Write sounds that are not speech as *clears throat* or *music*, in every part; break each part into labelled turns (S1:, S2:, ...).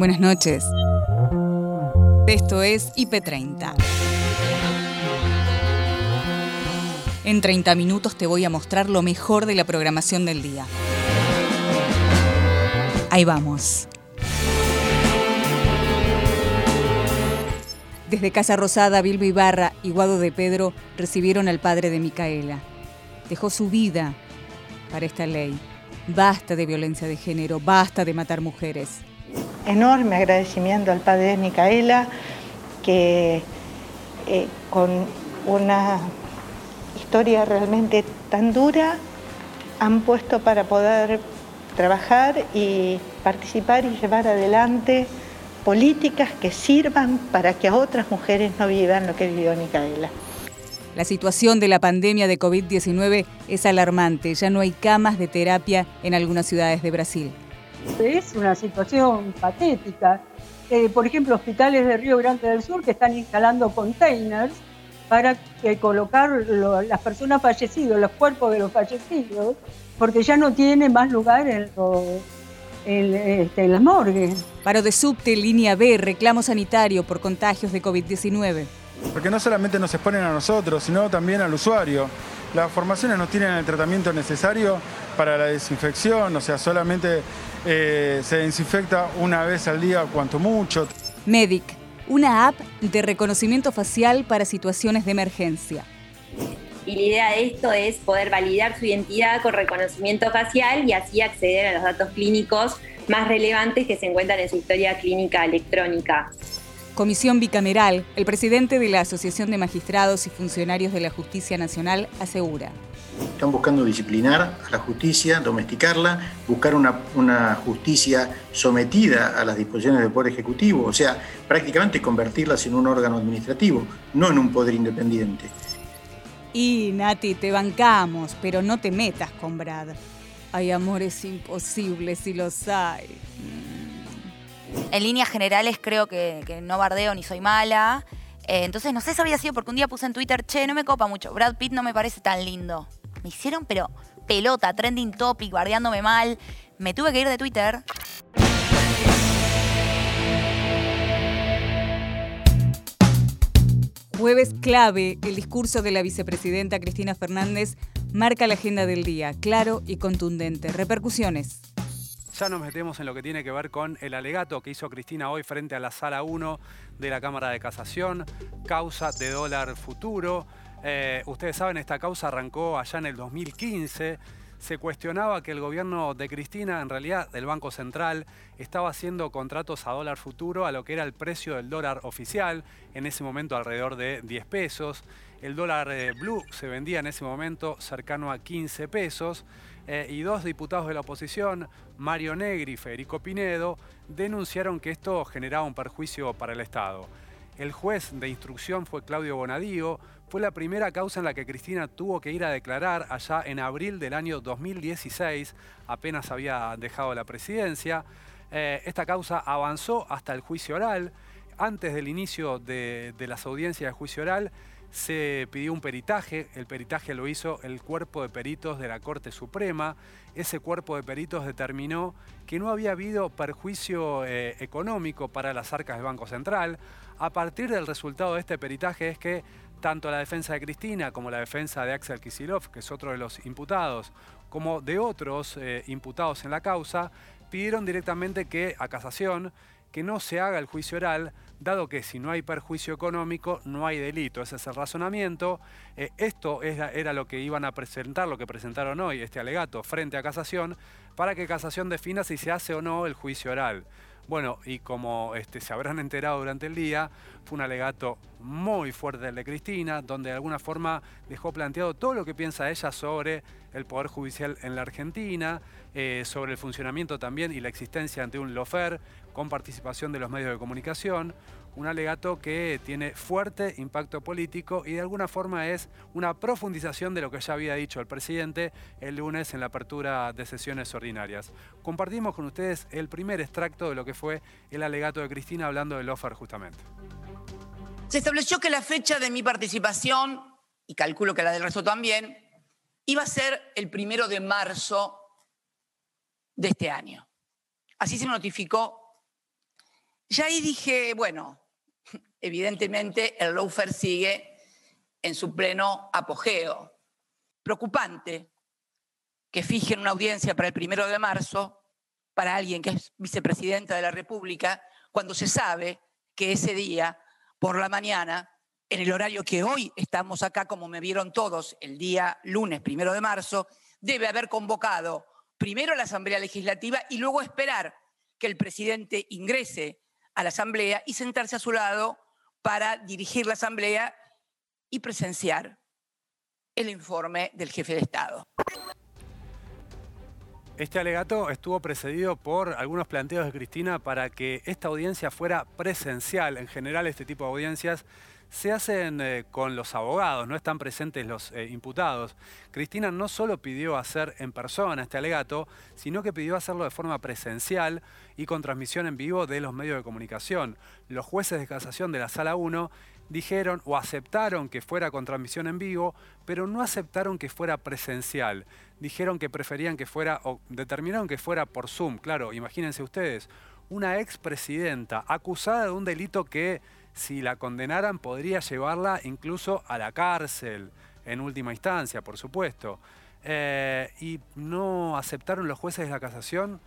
S1: Buenas noches. Esto es IP30. En 30 minutos te voy a mostrar lo mejor de la programación del día. Ahí vamos. Desde Casa Rosada, Bilbo Ibarra y Guado de Pedro recibieron al padre de Micaela. Dejó su vida para esta ley. Basta de violencia de género, basta de matar mujeres.
S2: Enorme agradecimiento al padre Micaela, que eh, con una historia realmente tan dura han puesto para poder trabajar y participar y llevar adelante políticas que sirvan para que a otras mujeres no vivan lo que vivió Micaela.
S1: La situación de la pandemia de COVID-19 es alarmante. Ya no hay camas de terapia en algunas ciudades de Brasil.
S3: Es una situación patética. Eh, por ejemplo, hospitales de Río Grande del Sur que están instalando containers para colocar las personas fallecidas, los cuerpos de los fallecidos, porque ya no tiene más lugar en, este, en, las morgues.
S1: Paro de subte, línea B, reclamo sanitario por contagios de COVID-19.
S4: Porque no solamente nos exponen a nosotros, sino también al usuario. Las formaciones no tienen el tratamiento necesario para la desinfección, o sea, solamente eh, se desinfecta una vez al día, cuanto mucho.
S1: Medic, una app de reconocimiento facial para situaciones de emergencia.
S5: Y la idea de esto es poder validar su identidad con reconocimiento facial y así acceder a los datos clínicos más relevantes que se encuentran en su historia clínica electrónica.
S1: Comisión bicameral, el presidente de la Asociación de Magistrados y Funcionarios de la Justicia Nacional asegura.
S6: Están buscando disciplinar a la justicia, domesticarla, buscar una, justicia sometida a las disposiciones del Poder Ejecutivo, o sea, prácticamente convertirlas en un órgano administrativo, no en un poder independiente.
S1: Y Nati, te bancamos, pero no te metas con Brad. Hay amores imposibles si los hay.
S7: En líneas generales creo que, no bardeo ni soy mala. Eh, entonces no sé si había sido porque un día puse en Twitter, che, no me copa mucho. Brad Pitt no me parece tan lindo. Me hicieron, pero pelota, trending topic, bardeándome mal. Me tuve que ir de Twitter.
S1: Jueves clave, el discurso de la vicepresidenta Cristina Fernández marca la agenda del día, claro y contundente. Repercusiones.
S8: Ya nos metemos en lo que tiene que ver con el alegato que hizo Cristina hoy frente a la sala 1 de la Cámara de Casación, causa de dólar futuro. Eh, ustedes saben, esta causa arrancó allá en el 2015. Se cuestionaba que el gobierno de Cristina, en realidad del Banco Central, estaba haciendo contratos a dólar futuro a lo que era el precio del dólar oficial, en ese momento alrededor de 10 pesos. El dólar eh, blue se vendía en ese momento cercano a 15 pesos. Eh, y dos diputados de la oposición, Mario Negri y Federico Pinedo, denunciaron que esto generaba un perjuicio para el Estado. El juez de instrucción fue Claudio Bonadío, fue la primera causa en la que Cristina tuvo que ir a declarar allá en abril del año 2016, apenas había dejado la presidencia. Eh, esta causa avanzó hasta el juicio oral. Antes del inicio de, las audiencias de juicio oral, se pidió un peritaje, el peritaje lo hizo el cuerpo de peritos de la Corte Suprema, ese cuerpo de peritos determinó que no había habido perjuicio eh, económico para las arcas del Banco Central. A partir del resultado de este peritaje es que tanto la defensa de Cristina como la defensa de Axel Kisilov, que es otro de los imputados, como de otros eh, imputados en la causa, pidieron directamente que a casación que no se haga el juicio oral, dado que si no hay perjuicio económico, no hay delito. Ese es el razonamiento. Eh, esto era, lo que iban a presentar, lo que presentaron hoy, este alegato, frente a casación, para que casación defina si se hace o no el juicio oral. Bueno, y como este, se habrán enterado durante el día, fue un alegato muy fuerte el de Cristina, donde de alguna forma dejó planteado todo lo que piensa ella sobre el Poder Judicial en la Argentina, eh, sobre el funcionamiento también y la existencia ante un lofer con participación de los medios de comunicación, un alegato que tiene fuerte impacto político y de alguna forma es una profundización de lo que ya había dicho el presidente el lunes en la apertura de sesiones ordinarias. Compartimos con ustedes el primer extracto de lo que fue el alegato de Cristina hablando del offer justamente.
S9: Se estableció que la fecha de mi participación, y calculo que la del resto también, iba a ser el primero de marzo de este año. Así se notificó Ya ahí dije, bueno, evidentemente el lawfare sigue en su pleno apogeo. Preocupante que fijen una audiencia para el primero de marzo para alguien que es vicepresidenta de la República, cuando se sabe que ese día, por la mañana, en el horario que hoy estamos acá, como me vieron todos, el día lunes primero de marzo, debe haber convocado primero la Asamblea Legislativa y luego esperar que el presidente ingrese a la Asamblea y sentarse a su lado para dirigir la Asamblea y presenciar el informe del jefe de Estado.
S8: Este alegato estuvo precedido por algunos planteos de Cristina para que esta audiencia fuera presencial. En general, este tipo de audiencias se hacen eh, con los abogados, no están presentes los eh, imputados. Cristina no solo pidió hacer en persona este alegato, sino que pidió hacerlo de forma presencial y con transmisión en vivo de los medios de comunicación. Los jueces de casación de la Sala 1 dijeron o aceptaron que fuera con transmisión en vivo, pero no aceptaron que fuera presencial. Dijeron que preferían que fuera, o determinaron que fuera por Zoom. Claro, imagínense ustedes, una expresidenta acusada de un delito que si la condenaran podría llevarla incluso a la cárcel, en última instancia, por supuesto. Eh, y no aceptaron los jueces de la casación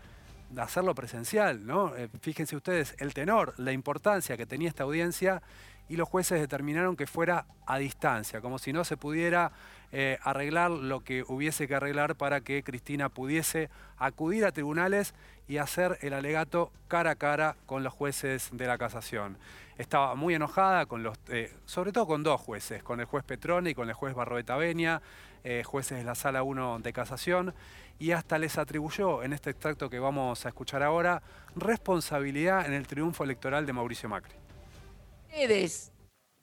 S8: hacerlo presencial, ¿no? Eh, fíjense ustedes el tenor, la importancia que tenía esta audiencia y los jueces determinaron que fuera a distancia, como si no se pudiera eh, arreglar lo que hubiese que arreglar para que Cristina pudiese acudir a tribunales y hacer el alegato cara a cara con los jueces de la casación. Estaba muy enojada, con los, eh, sobre todo con dos jueces, con el juez Petrone y con el juez Barroeta Benia, eh, jueces de la Sala 1 de Casación, y hasta les atribuyó, en este extracto que vamos a escuchar ahora, responsabilidad en el triunfo electoral de Mauricio Macri.
S9: Ustedes,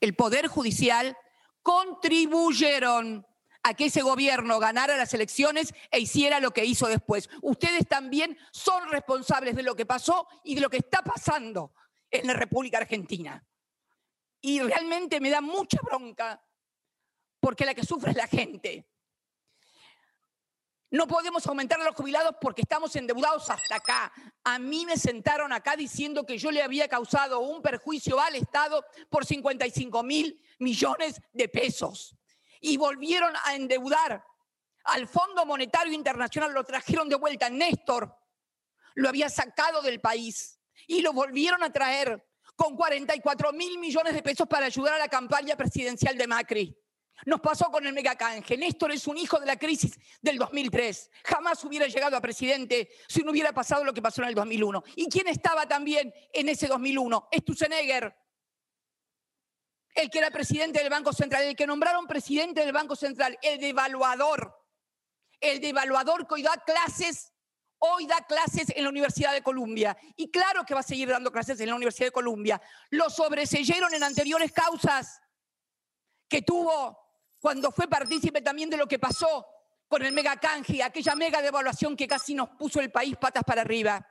S9: el Poder Judicial, contribuyeron a que ese gobierno ganara las elecciones e hiciera lo que hizo después. Ustedes también son responsables de lo que pasó y de lo que está pasando en la República Argentina. Y realmente me da mucha bronca porque la que sufre es la gente. No podemos aumentar a los jubilados porque estamos endeudados hasta acá. A mí me sentaron acá diciendo que yo le había causado un perjuicio al Estado por 55 mil millones de pesos y volvieron a endeudar al Fondo Monetario Internacional, lo trajeron de vuelta. Néstor lo había sacado del país y lo volvieron a traer con 44 mil millones de pesos para ayudar a la campaña presidencial de Macri. Nos pasó con el megacanje. Néstor es un hijo de la crisis del 2003. Jamás hubiera llegado a presidente si no hubiera pasado lo que pasó en el 2001. ¿Y quién estaba también en ese 2001? Stusenegger, el que era presidente del Banco Central, el que nombraron presidente del Banco Central, el devaluador, el devaluador que hoy da clases, hoy da clases en la Universidad de Columbia. Y claro que va a seguir dando clases en la Universidad de Columbia. Lo sobreseyeron en anteriores causas que tuvo cuando fue partícipe también de lo que pasó con el mega canje, aquella mega devaluación que casi nos puso el país patas para arriba.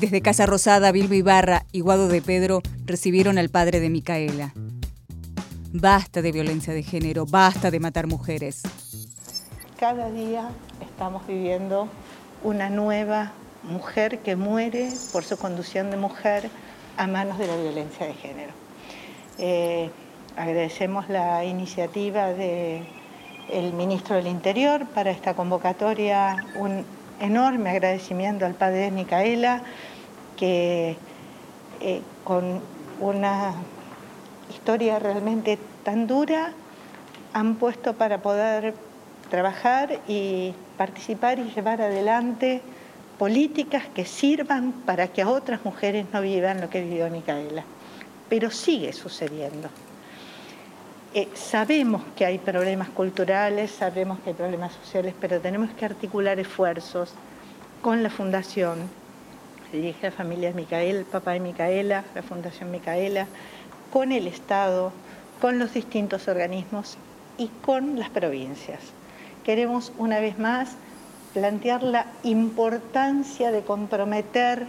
S1: Desde Casa Rosada, Bilbo Ibarra y Guado de Pedro recibieron al padre de Micaela. Basta de violencia de género, basta de matar mujeres.
S2: Cada día estamos viviendo una nueva mujer que muere por su conducción de mujer a manos de la violencia de género. Eh, agradecemos la iniciativa del ministro del Interior para esta convocatoria, un enorme agradecimiento al padre de Micaela, que eh, con una historia realmente tan dura han puesto para poder trabajar y participar y llevar adelante políticas que sirvan para que a otras mujeres no vivan lo que vivió Micaela. Pero sigue sucediendo. Eh, sabemos que hay problemas culturales, sabemos que hay problemas sociales, pero tenemos que articular esfuerzos con la Fundación, dirige la familia Micaela, el papá de Micaela, la Fundación Micaela, con el Estado, con los distintos organismos y con las provincias. Queremos una vez más plantear la importancia de comprometer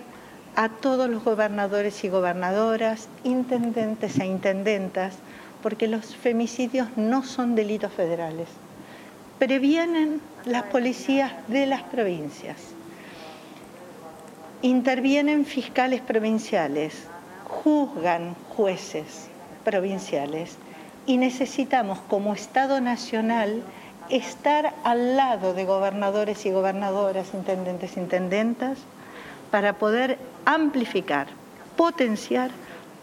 S2: a todos los gobernadores y gobernadoras, intendentes e intendentas, porque los femicidios no son delitos federales. Previenen las policías de las provincias intervienen fiscales provinciales, juzgan jueces provinciales y necesitamos como Estado Nacional estar al lado de gobernadores y gobernadoras, intendentes e intendentas, para poder amplificar, potenciar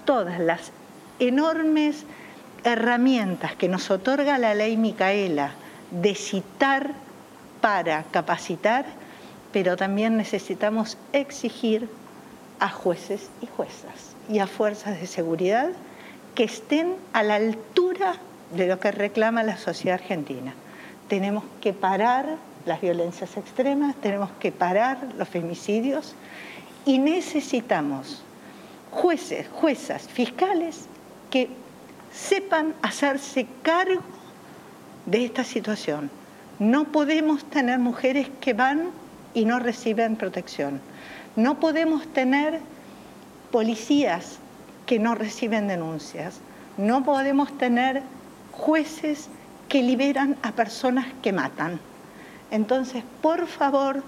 S2: todas las enormes herramientas que nos otorga la ley Micaela de citar para capacitar, pero también necesitamos exigir a jueces y juezas y a fuerzas de seguridad que estén a la altura de lo que reclama la sociedad argentina. Tenemos que parar las violencias extremas, tenemos que parar los femicidios y necesitamos jueces, juezas, fiscales que sepan hacerse cargo de esta situación. No podemos tener mujeres que van y no reciben protección. No podemos tener policías que no reciben denuncias. No podemos tener jueces que liberan a personas que matan. Entonces, por favor,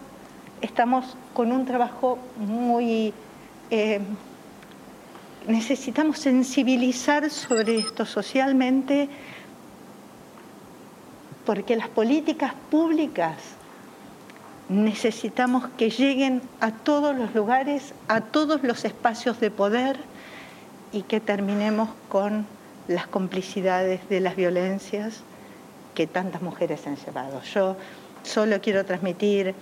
S2: estamos con un trabajo muy... Eh, necesitamos sensibilizar sobre esto socialmente porque las políticas públicas necesitamos que lleguen a todos los lugares, a todos los espacios de poder y que terminemos con las complicidades de las violencias que tantas mujeres han llevado. Yo solo quiero transmitir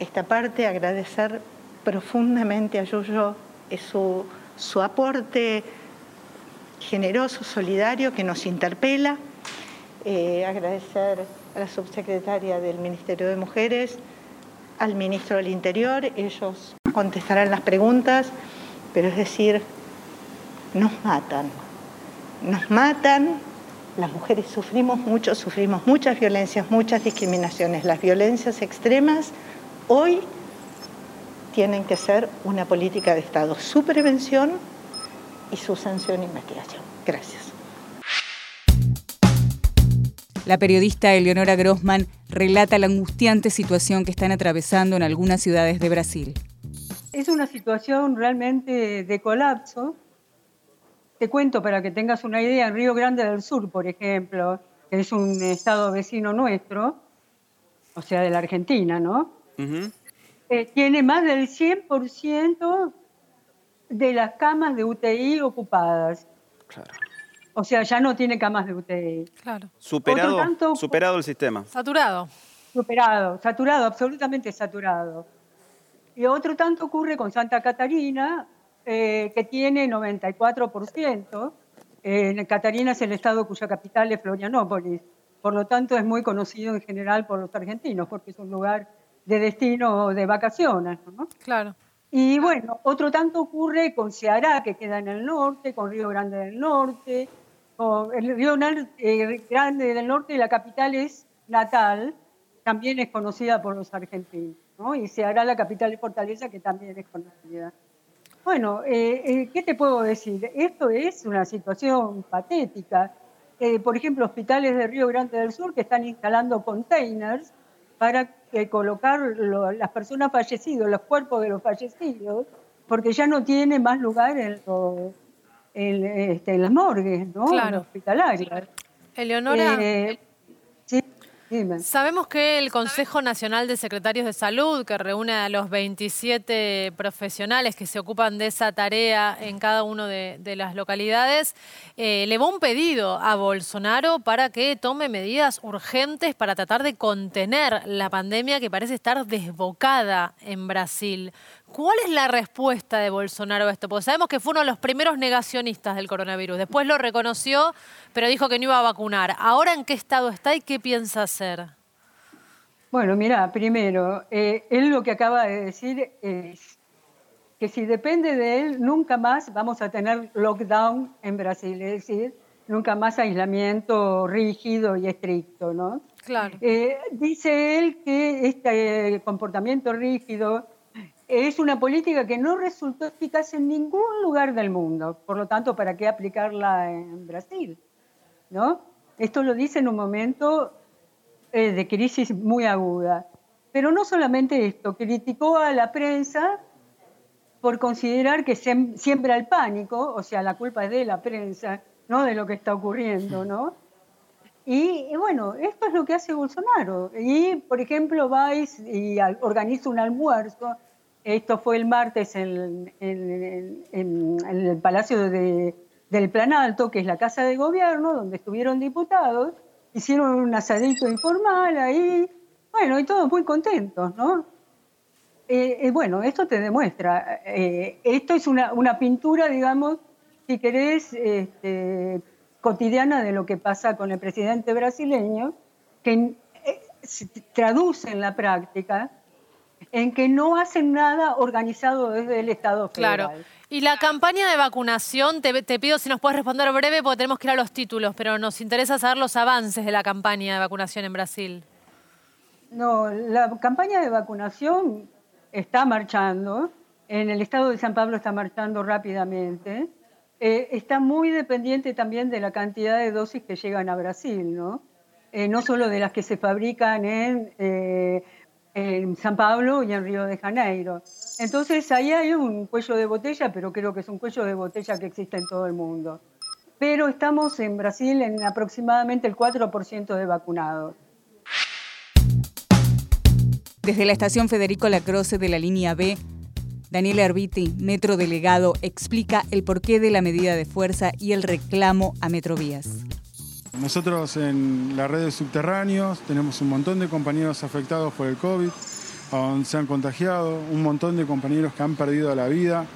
S2: esta parte, agradecer profundamente a Yuyo su, su aporte generoso, solidario, que nos interpela. Eh, agradecer a la subsecretaria del Ministerio de Mujeres, al ministro del Interior, ellos contestarán las preguntas, pero es decir, nos matan, nos matan, las mujeres sufrimos mucho, sufrimos muchas violencias, muchas discriminaciones. Las violencias extremas hoy tienen que ser una política de Estado, su prevención y su sanción e investigación. Gracias.
S1: La periodista Eleonora Grossman relata la angustiante situación que están atravesando en algunas ciudades de Brasil.
S3: Es una situación realmente de colapso. Te cuento para que tengas una idea, en Río Grande del Sur, por ejemplo, que es un estado vecino nuestro, o sea, de la Argentina, ¿no? Eh, tiene más del 100% de las camas de UTI ocupadas. Claro. O sea, ya no tiene camas de UTI.
S10: Claro. Superado, superado el sistema.
S11: Saturado.
S3: Superado, saturado, absolutamente saturado. Y otro tanto ocurre con Santa Catarina, eh, que tiene 94%. Eh, Catarina es el estado cuya capital es Florianópolis. Por lo tanto, es muy conocido en general por los argentinos, porque es un lugar de destino de vacaciones. ¿no?
S11: Claro.
S3: Y bueno, otro tanto ocurre con Ceará, que queda en el norte, con Río Grande del Norte, el río eh, Grande del Norte, la capital es Natal, también es conocida por los argentinos, ¿no? y se hará la capital de Fortaleza, que también es conocida. Bueno, eh, eh, ¿qué te puedo decir? Esto es una situación patética. por ejemplo, hospitales de Río Grande del Sur que están instalando containers para colocar las personas fallecidas, los cuerpos de los fallecidos, porque ya no tiene más lugar en los en, este, en las morgues, ¿no?
S11: Claro.
S3: hospitalarias.
S11: Eleonora. Eh, Sabemos que el Consejo Nacional de Secretarios de Salud, que reúne a los 27 profesionales que se ocupan de esa tarea en cada una de, las localidades, eh, le va un pedido a Bolsonaro para que tome medidas urgentes para tratar de contener la pandemia que parece estar desbocada en Brasil. ¿Cuál es la respuesta de Bolsonaro a esto? Porque sabemos que fue uno de los primeros negacionistas del coronavirus. Después lo reconoció, pero dijo que no iba a vacunar. ¿Ahora en qué estado está y qué piensa hacer?
S3: Bueno, mira, primero, eh, él lo que acaba de decir es que si depende de él, nunca más vamos a tener lockdown en Brasil, es decir, nunca más aislamiento rígido y estricto, ¿no?
S11: Claro.
S3: Eh, dice él que este comportamiento rígido es una política que no resultó eficaz en ningún lugar del mundo. Por lo tanto, ¿para qué aplicarla en Brasil? ¿No? Esto lo dice en un momento eh, de crisis muy aguda. Pero no solamente esto, criticó a la prensa por considerar que siembra el pánico, o sea, la culpa es de la prensa, no de lo que está ocurriendo, ¿no? Y, bueno, esto es lo que hace Bolsonaro. Y, por ejemplo, vais y organiza un almuerzo. Esto fue el martes en, el Palacio del Plan Alto, que es la Casa de Gobierno, donde estuvieron diputados. Hicieron un asadito informal ahí. Bueno, y todos muy contentos, ¿no? Eh, eh, bueno, esto te demuestra. Eh, esto es una, una, pintura, digamos, si querés, este, cotidiana de lo que pasa con el presidente brasileño, que eh, se traduce en la práctica en que no hacen nada organizado desde el Estado federal.
S11: Claro. Y la campaña de vacunación, te, pido si nos puedes responder breve porque tenemos que ir a los títulos, pero nos interesa saber los avances de la campaña de vacunación en Brasil.
S3: No, la campaña de vacunación está marchando, en el estado de San Pablo está marchando rápidamente. Eh, está muy dependiente también de la cantidad de dosis que llegan a Brasil, ¿no? Eh, no solo de las que se fabrican en, eh, en, San Pablo y en Río de Janeiro. Entonces ahí hay un cuello de botella, pero creo que es un cuello de botella que existe en todo el mundo. Pero estamos en Brasil en aproximadamente el 4% de vacunados.
S1: Desde la estación Federico Lacroce de la línea B, Daniel Arbiti, metro delegado, explica el porqué de la medida de fuerza y el reclamo a Metrovías.
S4: Nosotros en la red de subterráneos tenemos un montón de compañeros afectados por el COVID, se han contagiado, un montón de compañeros que han perdido la vida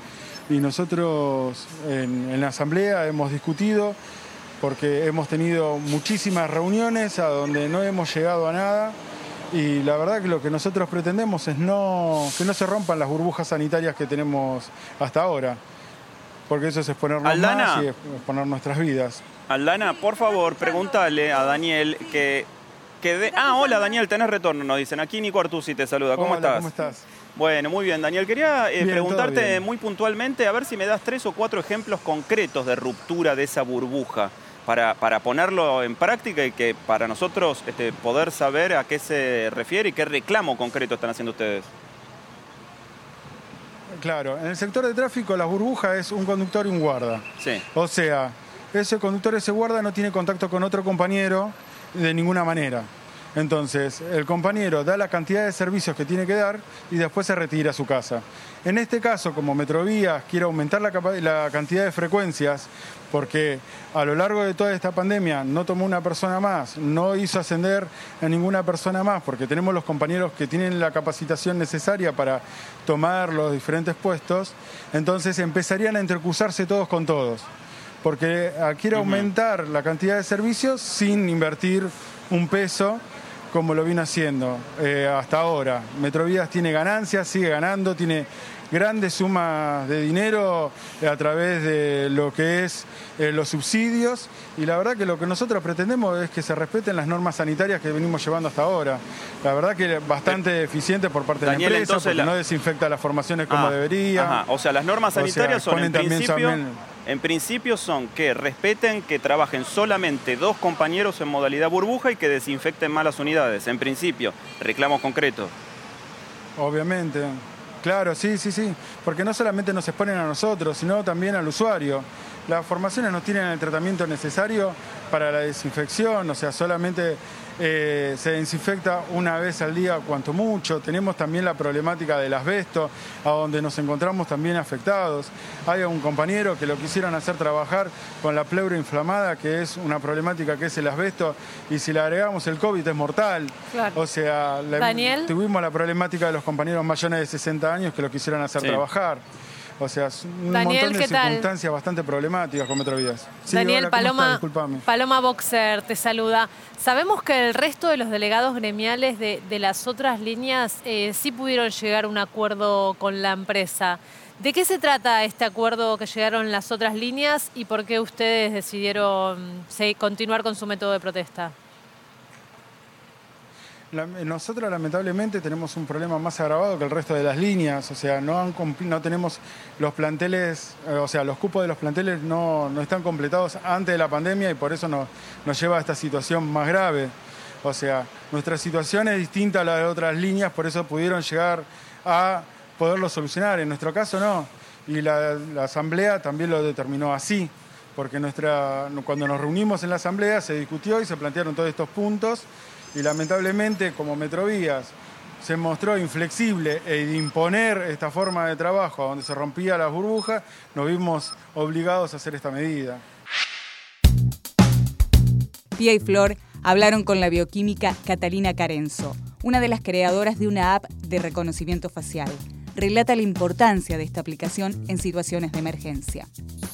S4: y nosotros en, en la asamblea hemos discutido porque hemos tenido muchísimas reuniones a donde no hemos llegado a nada y la verdad que lo que nosotros pretendemos es no, que no se rompan las burbujas sanitarias que tenemos hasta ahora. Porque eso es exponernos más y exponer nuestras vidas.
S10: Aldana, por favor, pregúntale a Daniel que... que Ah, hola Daniel, tenés retorno, nos dicen. Aquí Nico Artusi te saluda. ¿Cómo estás?
S4: ¿Cómo estás?
S10: Bueno, muy bien, Daniel. Quería eh, preguntarte muy puntualmente, a ver si me das tres o cuatro ejemplos concretos de ruptura de esa burbuja para, ponerlo en práctica y que para nosotros este, poder saber a qué se refiere y qué reclamo concreto están haciendo ustedes.
S4: Claro, en el sector de tráfico la burbuja es un conductor y un guarda. Sí. O sea, ese conductor, ese guarda no tiene contacto con otro compañero de ninguna manera. Entonces, el compañero da la cantidad de servicios que tiene que dar y después se retira a su casa. En este caso, como Metrovías quiere aumentar la, cantidad de frecuencias, porque a lo largo de toda esta pandemia no tomó una persona más, no hizo ascender a ninguna persona más, porque tenemos los compañeros que tienen la capacitación necesaria para tomar los diferentes puestos, entonces empezarían a intercusarse todos con todos, porque quiere aumentar la cantidad de servicios sin invertir un peso como lo viene haciendo eh, hasta ahora. Metrovías tiene ganancias, sigue ganando, tiene grandes sumas de dinero a través de lo que es eh, los subsidios y la verdad que lo que nosotros pretendemos es que se respeten las normas sanitarias que venimos llevando hasta ahora. La verdad que es bastante eficiente por parte de la empresa porque no desinfecta las formaciones como ah, debería.
S10: O sea, las normas sanitarias son en principio, en principio son que respeten que trabajen solamente dos compañeros en modalidad burbuja y que desinfecten más las unidades. En principio, reclamos concretos.
S4: Obviamente. Claro, sí, sí, sí, porque no solamente nos exponen a nosotros, sino también al usuario. Las formaciones no tienen el tratamiento necesario para la desinfección, o sea, solamente eh, se desinfecta una vez al día, cuanto mucho. Tenemos también la problemática del asbesto, a donde nos encontramos también afectados. Hay un compañero que lo quisieron hacer trabajar con la pleura inflamada, que es una problemática que es el asbesto, y si le agregamos el COVID es mortal. O sea, tuvimos la problemática de los compañeros mayores de 60 años que lo quisieron hacer trabajar. O sea, un montón de circunstancias bastante problemáticas con Metrovías.
S11: Daniel, Paloma, Paloma Boxer te saluda. Sabemos que el resto de los delegados gremiales de, las otras líneas eh, sí pudieron llegar a un acuerdo con la empresa. ¿De qué se trata este acuerdo que llegaron las otras líneas y por qué ustedes decidieron continuar con su método de protesta?
S4: Nosotros lamentablemente tenemos un problema más agravado que el resto de las líneas, o sea, no, no tenemos los planteles, eh, o sea, los cupos de los planteles no, están completados antes de la pandemia y por eso nos, nos lleva a esta situación más grave. O sea, nuestra situación es distinta a la de otras líneas, por eso pudieron llegar a poderlo solucionar. En nuestro caso no. Y la, asamblea también lo determinó así, porque nuestra, cuando nos reunimos en la asamblea se discutió y se plantearon todos estos puntos y lamentablemente como Metrovías se mostró inflexible e imponer esta forma de trabajo donde se rompía la burbuja, nos vimos obligados a hacer esta medida.
S1: Pia y Flor hablaron con la bioquímica Catalina Carenzo, una de las creadoras de una app de reconocimiento facial. Relata la importancia de esta aplicación en situaciones de emergencia.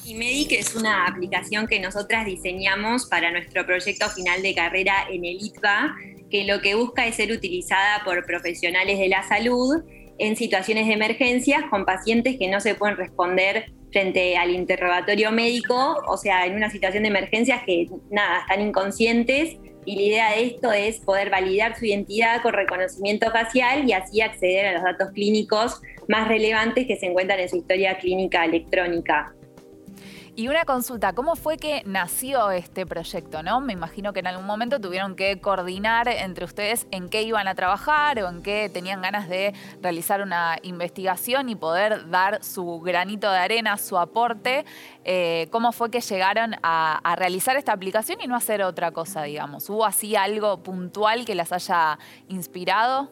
S5: IMEDIC es una aplicación que nosotras diseñamos para nuestro proyecto final de carrera en el ITBA, que lo que busca es ser utilizada por profesionales de la salud en situaciones de emergencia con pacientes que no se pueden responder frente al interrogatorio médico, o sea, en una situación de emergencia que nada, están inconscientes y la idea de esto es poder validar su identidad con reconocimiento facial y así acceder a los datos clínicos más relevantes que se encuentran en su historia clínica electrónica.
S12: Y una consulta, ¿cómo fue que nació este proyecto? ¿no? Me imagino que en algún momento tuvieron que coordinar entre ustedes en qué iban a trabajar o en qué tenían ganas de realizar una investigación y poder dar su granito de arena, su aporte. Eh, ¿Cómo fue que llegaron a, a realizar esta aplicación y no hacer otra cosa, digamos? ¿Hubo así algo puntual que las haya inspirado?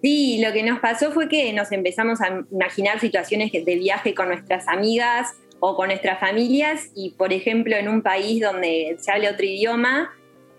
S5: Sí, lo que nos pasó fue que nos empezamos a imaginar situaciones de viaje con nuestras amigas o con nuestras familias y, por ejemplo, en un país donde se habla otro idioma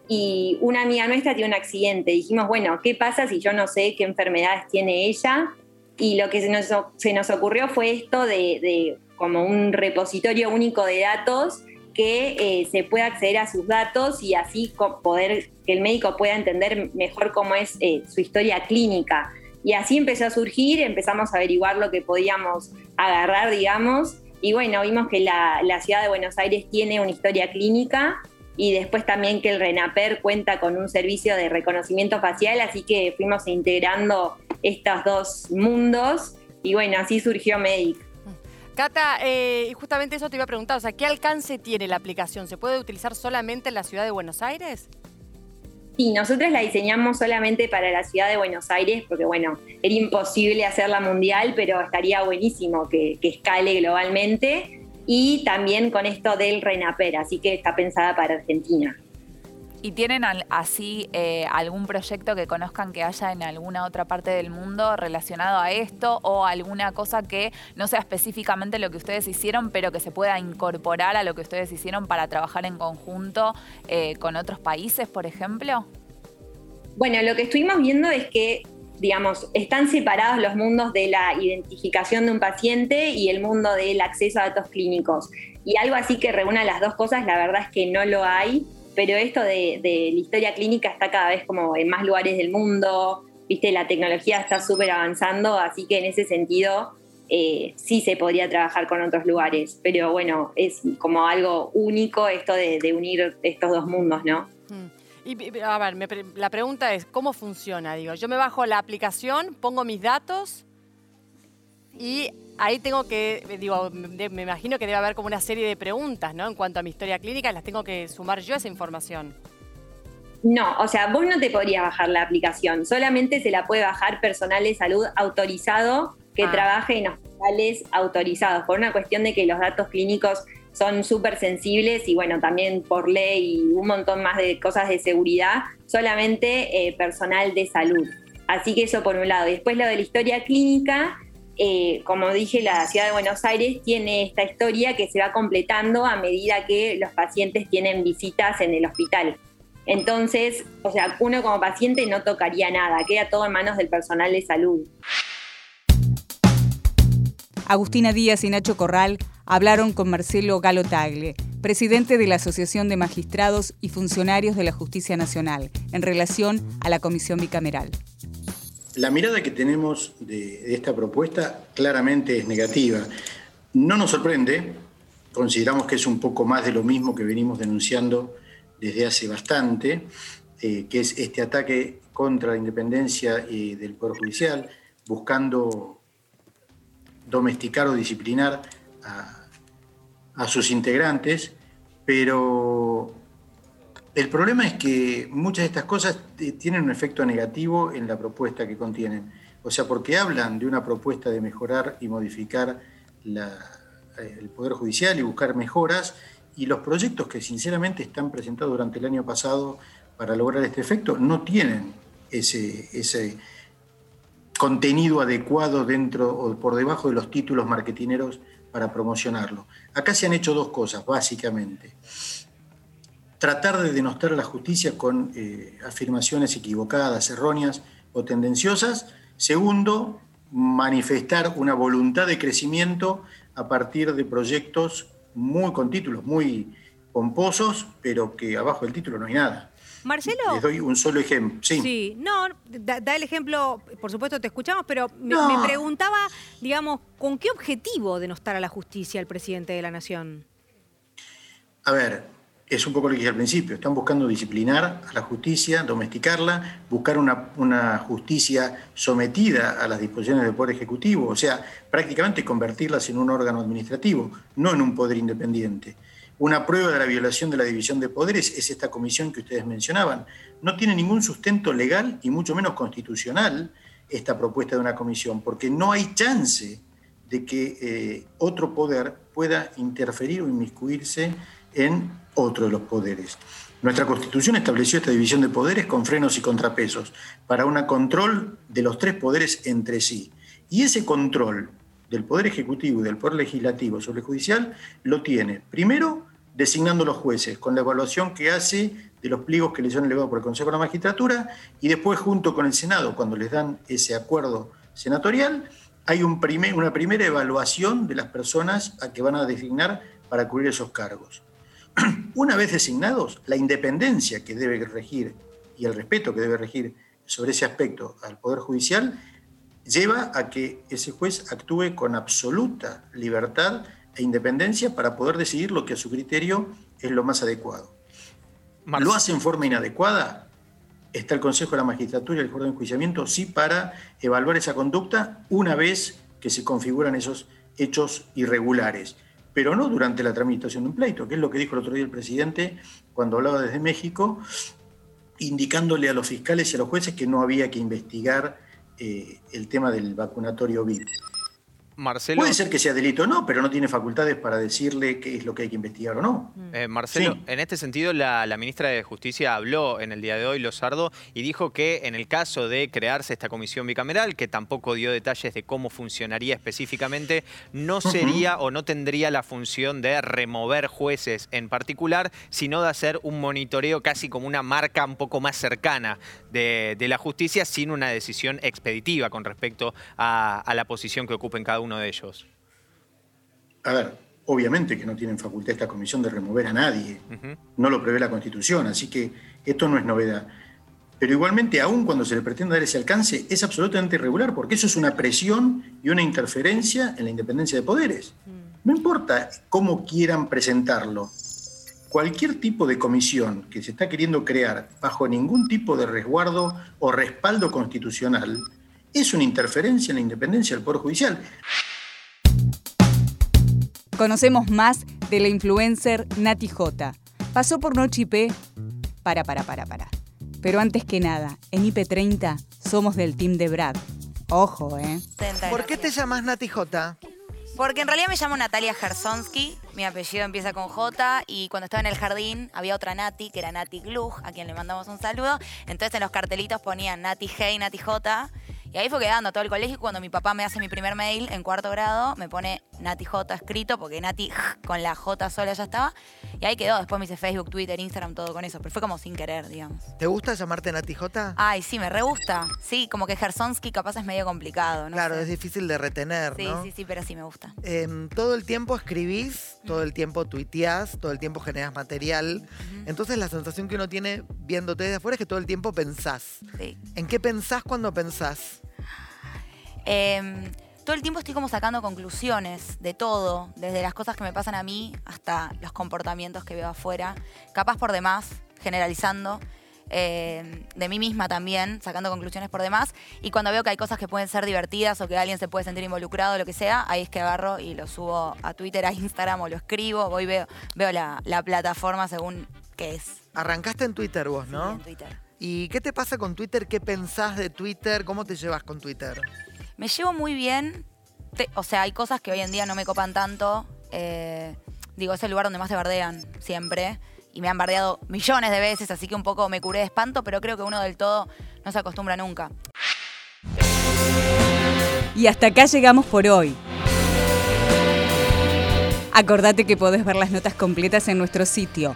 S5: y una amiga nuestra tiene un accidente. Dijimos, bueno, ¿qué pasa si yo no sé qué enfermedades tiene ella? Y lo que se nos, se nos ocurrió fue esto de, como un repositorio único de datos que eh, se pueda acceder a sus datos y así poder que el médico pueda entender mejor cómo es eh, su historia clínica. Y así empezó a surgir, empezamos a averiguar lo que podíamos agarrar, digamos, y bueno, vimos que la, ciudad de Buenos Aires tiene una historia clínica y después también que el RENAPER cuenta con un servicio de reconocimiento facial, así que fuimos integrando estos dos mundos y bueno, así surgió Medic.
S13: Cata, eh, justamente eso te iba a preguntar, o sea, ¿qué alcance tiene la aplicación? ¿Se puede utilizar solamente en la ciudad de Buenos Aires?
S5: Sí, nosotros la diseñamos solamente para la ciudad de Buenos Aires, porque bueno, era imposible hacerla mundial, pero estaría buenísimo que, escale globalmente. Y también con esto del RENAPER, así que está pensada para Argentina.
S12: ¿Y tienen así eh, algún proyecto que conozcan que haya en alguna otra parte del mundo relacionado a esto o alguna cosa que no sea específicamente lo que ustedes hicieron, pero que se pueda incorporar a lo que ustedes hicieron para trabajar en conjunto eh, con otros países, por ejemplo?
S5: Bueno, lo que estuvimos viendo es que digamos, están separados los mundos de la identificación de un paciente y el mundo del acceso a datos clínicos. Y algo así que reúna las dos cosas, la verdad es que no lo hay pero esto de, la historia clínica está cada vez como en más lugares del mundo, viste, la tecnología está súper avanzando, así que en ese sentido eh, sí se podría trabajar con otros lugares, pero bueno, es como algo único esto de, unir estos dos mundos, ¿no?
S13: Mm. Y a ver, la pregunta es, ¿cómo funciona? Digo, yo me bajo la aplicación, pongo mis datos y ahí tengo que, digo, me imagino que debe haber como una serie de preguntas, ¿no? En cuanto a mi historia clínica, las tengo que sumar yo esa información.
S5: No, o sea, vos no te podrías bajar la aplicación, solamente se la puede bajar personal de salud autorizado que ah. trabaje en hospitales autorizados, por una cuestión de que los datos clínicos son súper sensibles y bueno, también por ley y un montón más de cosas de seguridad, solamente eh, personal de salud. Así que eso por un lado. Y después lo de la historia clínica, eh, como dije, la ciudad de Buenos Aires tiene esta historia que se va completando a medida que los pacientes tienen visitas en el hospital. Entonces, o sea, uno como paciente no tocaría nada, queda todo en manos del personal de salud.
S1: Agustina Díaz y Nacho Corral hablaron con Marcelo Galo Tagle, presidente de la Asociación de Magistrados y Funcionarios de la Justicia Nacional, en relación a la Comisión Bicameral.
S6: La mirada que tenemos de, esta propuesta claramente es negativa. No nos sorprende, consideramos que es un poco más de lo mismo que venimos denunciando desde hace bastante, eh, que es este ataque contra la independencia del Poder Judicial, buscando domesticar o disciplinar a sus integrantes, pero el problema es que muchas de estas cosas tienen un efecto negativo en la propuesta que contienen. O sea, porque hablan de una propuesta de mejorar y modificar eh, el Poder Judicial y buscar mejoras, y los proyectos que sinceramente están presentados durante el año pasado para lograr este efecto no tienen ese, ese contenido adecuado dentro o por debajo de los títulos marketineros para promocionarlo. Acá se han hecho dos cosas, básicamente. Tratar de denostar a la justicia con eh, afirmaciones equivocadas, erróneas o tendenciosas. Segundo, manifestar una voluntad de crecimiento a partir de proyectos muy con títulos muy pomposos, pero que abajo del título no hay nada.
S14: Marcelo.
S6: Les doy un solo ejemplo. Sí.
S14: no, da, el ejemplo, por supuesto te escuchamos, pero me, preguntaba, digamos, ¿con qué objetivo denostar a la justicia el presidente de la Nación?
S6: A ver, es un poco lo que dije al principio. Están buscando disciplinar a la justicia, domesticarla, buscar una, una, justicia sometida a las disposiciones del Poder Ejecutivo, o sea, prácticamente convertirlas en un órgano administrativo, no en un poder independiente. Una prueba de la violación de la división de poderes es esta comisión que ustedes mencionaban. No tiene ningún sustento legal y mucho menos constitucional esta propuesta de una comisión, porque no hay chance de que eh, otro poder pueda interferir o inmiscuirse en otro de los poderes. Nuestra Constitución estableció esta división de poderes con frenos y contrapesos para un control de los tres poderes entre sí. Y ese control del Poder Ejecutivo y del Poder Legislativo sobre el Judicial lo tiene, primero, designando los jueces, con la evaluación que hace de los pliegos que le son elevados por el Consejo de la Magistratura, y después junto con el Senado, cuando les dan ese acuerdo senatorial, hay una primera evaluación de las personas a que van a designar para cubrir esos cargos. *clears throat* Una vez designados, la independencia que debe regir y el respeto que debe regir sobre ese aspecto al Poder Judicial lleva a que ese juez actúe con absoluta libertad e independencia para poder decidir lo que a su criterio es lo más adecuado. ¿Lo hace en forma inadecuada? Está el Consejo de la Magistratura y el Jurado de Enjuiciamiento, sí, para evaluar esa conducta una vez que se configuran esos hechos irregulares, pero no durante la tramitación de un pleito, que es lo que dijo el otro día el presidente cuando hablaba desde México, indicándole a los fiscales y a los jueces que no había que investigar eh, el tema del vacunatorio VIP. Puede ser que sea delito o no, pero no tiene facultades para decirle qué es lo que hay que investigar o no.
S15: Mm. Eh, Marcelo, en este sentido, la, ministra de Justicia habló en el día de hoy, Lozardo, y dijo que en el caso de crearse esta comisión bicameral, que tampoco dio detalles de cómo funcionaría específicamente, no sería o no tendría la función de remover jueces en particular, sino de hacer un monitoreo casi como una marca un poco más cercana de, la justicia sin una decisión expeditiva con respecto a, a la posición que ocupen cada uno de ellos?
S6: A ver, obviamente que no tienen facultad esta comisión de remover a nadie. No lo prevé la Constitución, así que esto no es novedad. Pero igualmente, aún cuando se le pretende dar ese alcance, es absolutamente irregular, porque eso es una presión y una interferencia en la independencia de poderes. Mm. No importa cómo quieran presentarlo. Cualquier tipo de comisión que se está queriendo crear bajo ningún tipo de resguardo o respaldo constitucional es una interferencia en la independencia del Poder Judicial.
S1: Conocemos más de la influencer Nati J. Pasó por Noche IP. Para, para, para, para. Pero antes que nada, en IP30 somos del team de Brad. Ojo, ¿eh?
S16: ¿Por qué te llamas Nati J?
S7: Porque en realidad me llamo Natalia Gersonsky, mi apellido empieza con J y cuando estaba en el jardín había otra Nati, que era Nati Glug, a quien le mandamos un saludo. Entonces en los cartelitos ponían Nati G y Nati J y ahí fue quedando todo el colegio. Cuando mi papá me hace mi primer mail en cuarto grado, me pone Nati J escrito, porque Nati con la J sola ya estaba. Y ahí quedó. Después me hice Facebook, Twitter, Instagram, todo con eso. Pero fue como sin querer, digamos.
S16: ¿Te gusta llamarte Nati J?
S7: Ay, sí, me re gusta. Sí, como que Gersonsky capaz es medio complicado. ¿no?
S16: Claro, es difícil de retener.
S7: Sí, sí, sí, pero sí me gusta.
S16: Em, todo el tiempo escribís, todo el tiempo tuiteás, todo el tiempo generas material. Entonces la sensación que uno tiene viéndote desde afuera es que todo el tiempo pensás.
S7: Sí.
S16: ¿En qué pensás cuando pensás?
S7: Em, todo el tiempo estoy como sacando conclusiones de todo, desde las cosas que me pasan a mí hasta los comportamientos que veo afuera, capaz por demás, generalizando. Em, de mí misma también, sacando conclusiones por demás. Y cuando veo que hay cosas que pueden ser divertidas o que alguien se puede sentir involucrado, o lo que sea, ahí es que agarro y lo subo a Twitter, a Instagram o lo escribo, voy veo, veo la, plataforma según qué es.
S16: Arrancaste en Twitter vos, ¿no?
S7: en Twitter.
S16: ¿Y qué te pasa con Twitter? ¿Qué pensás de Twitter? ¿Cómo te llevas con Twitter?
S7: Me llevo muy bien. Te- o sea, hay cosas que hoy en día no me copan tanto. Eh, digo, es el lugar donde más te bardean, siempre. Y me han bardeado millones de veces, así que un poco me curé de espanto, pero creo que uno del todo no se acostumbra nunca.
S1: Y hasta acá llegamos por hoy. Acordate que podés ver las notas completas en nuestro sitio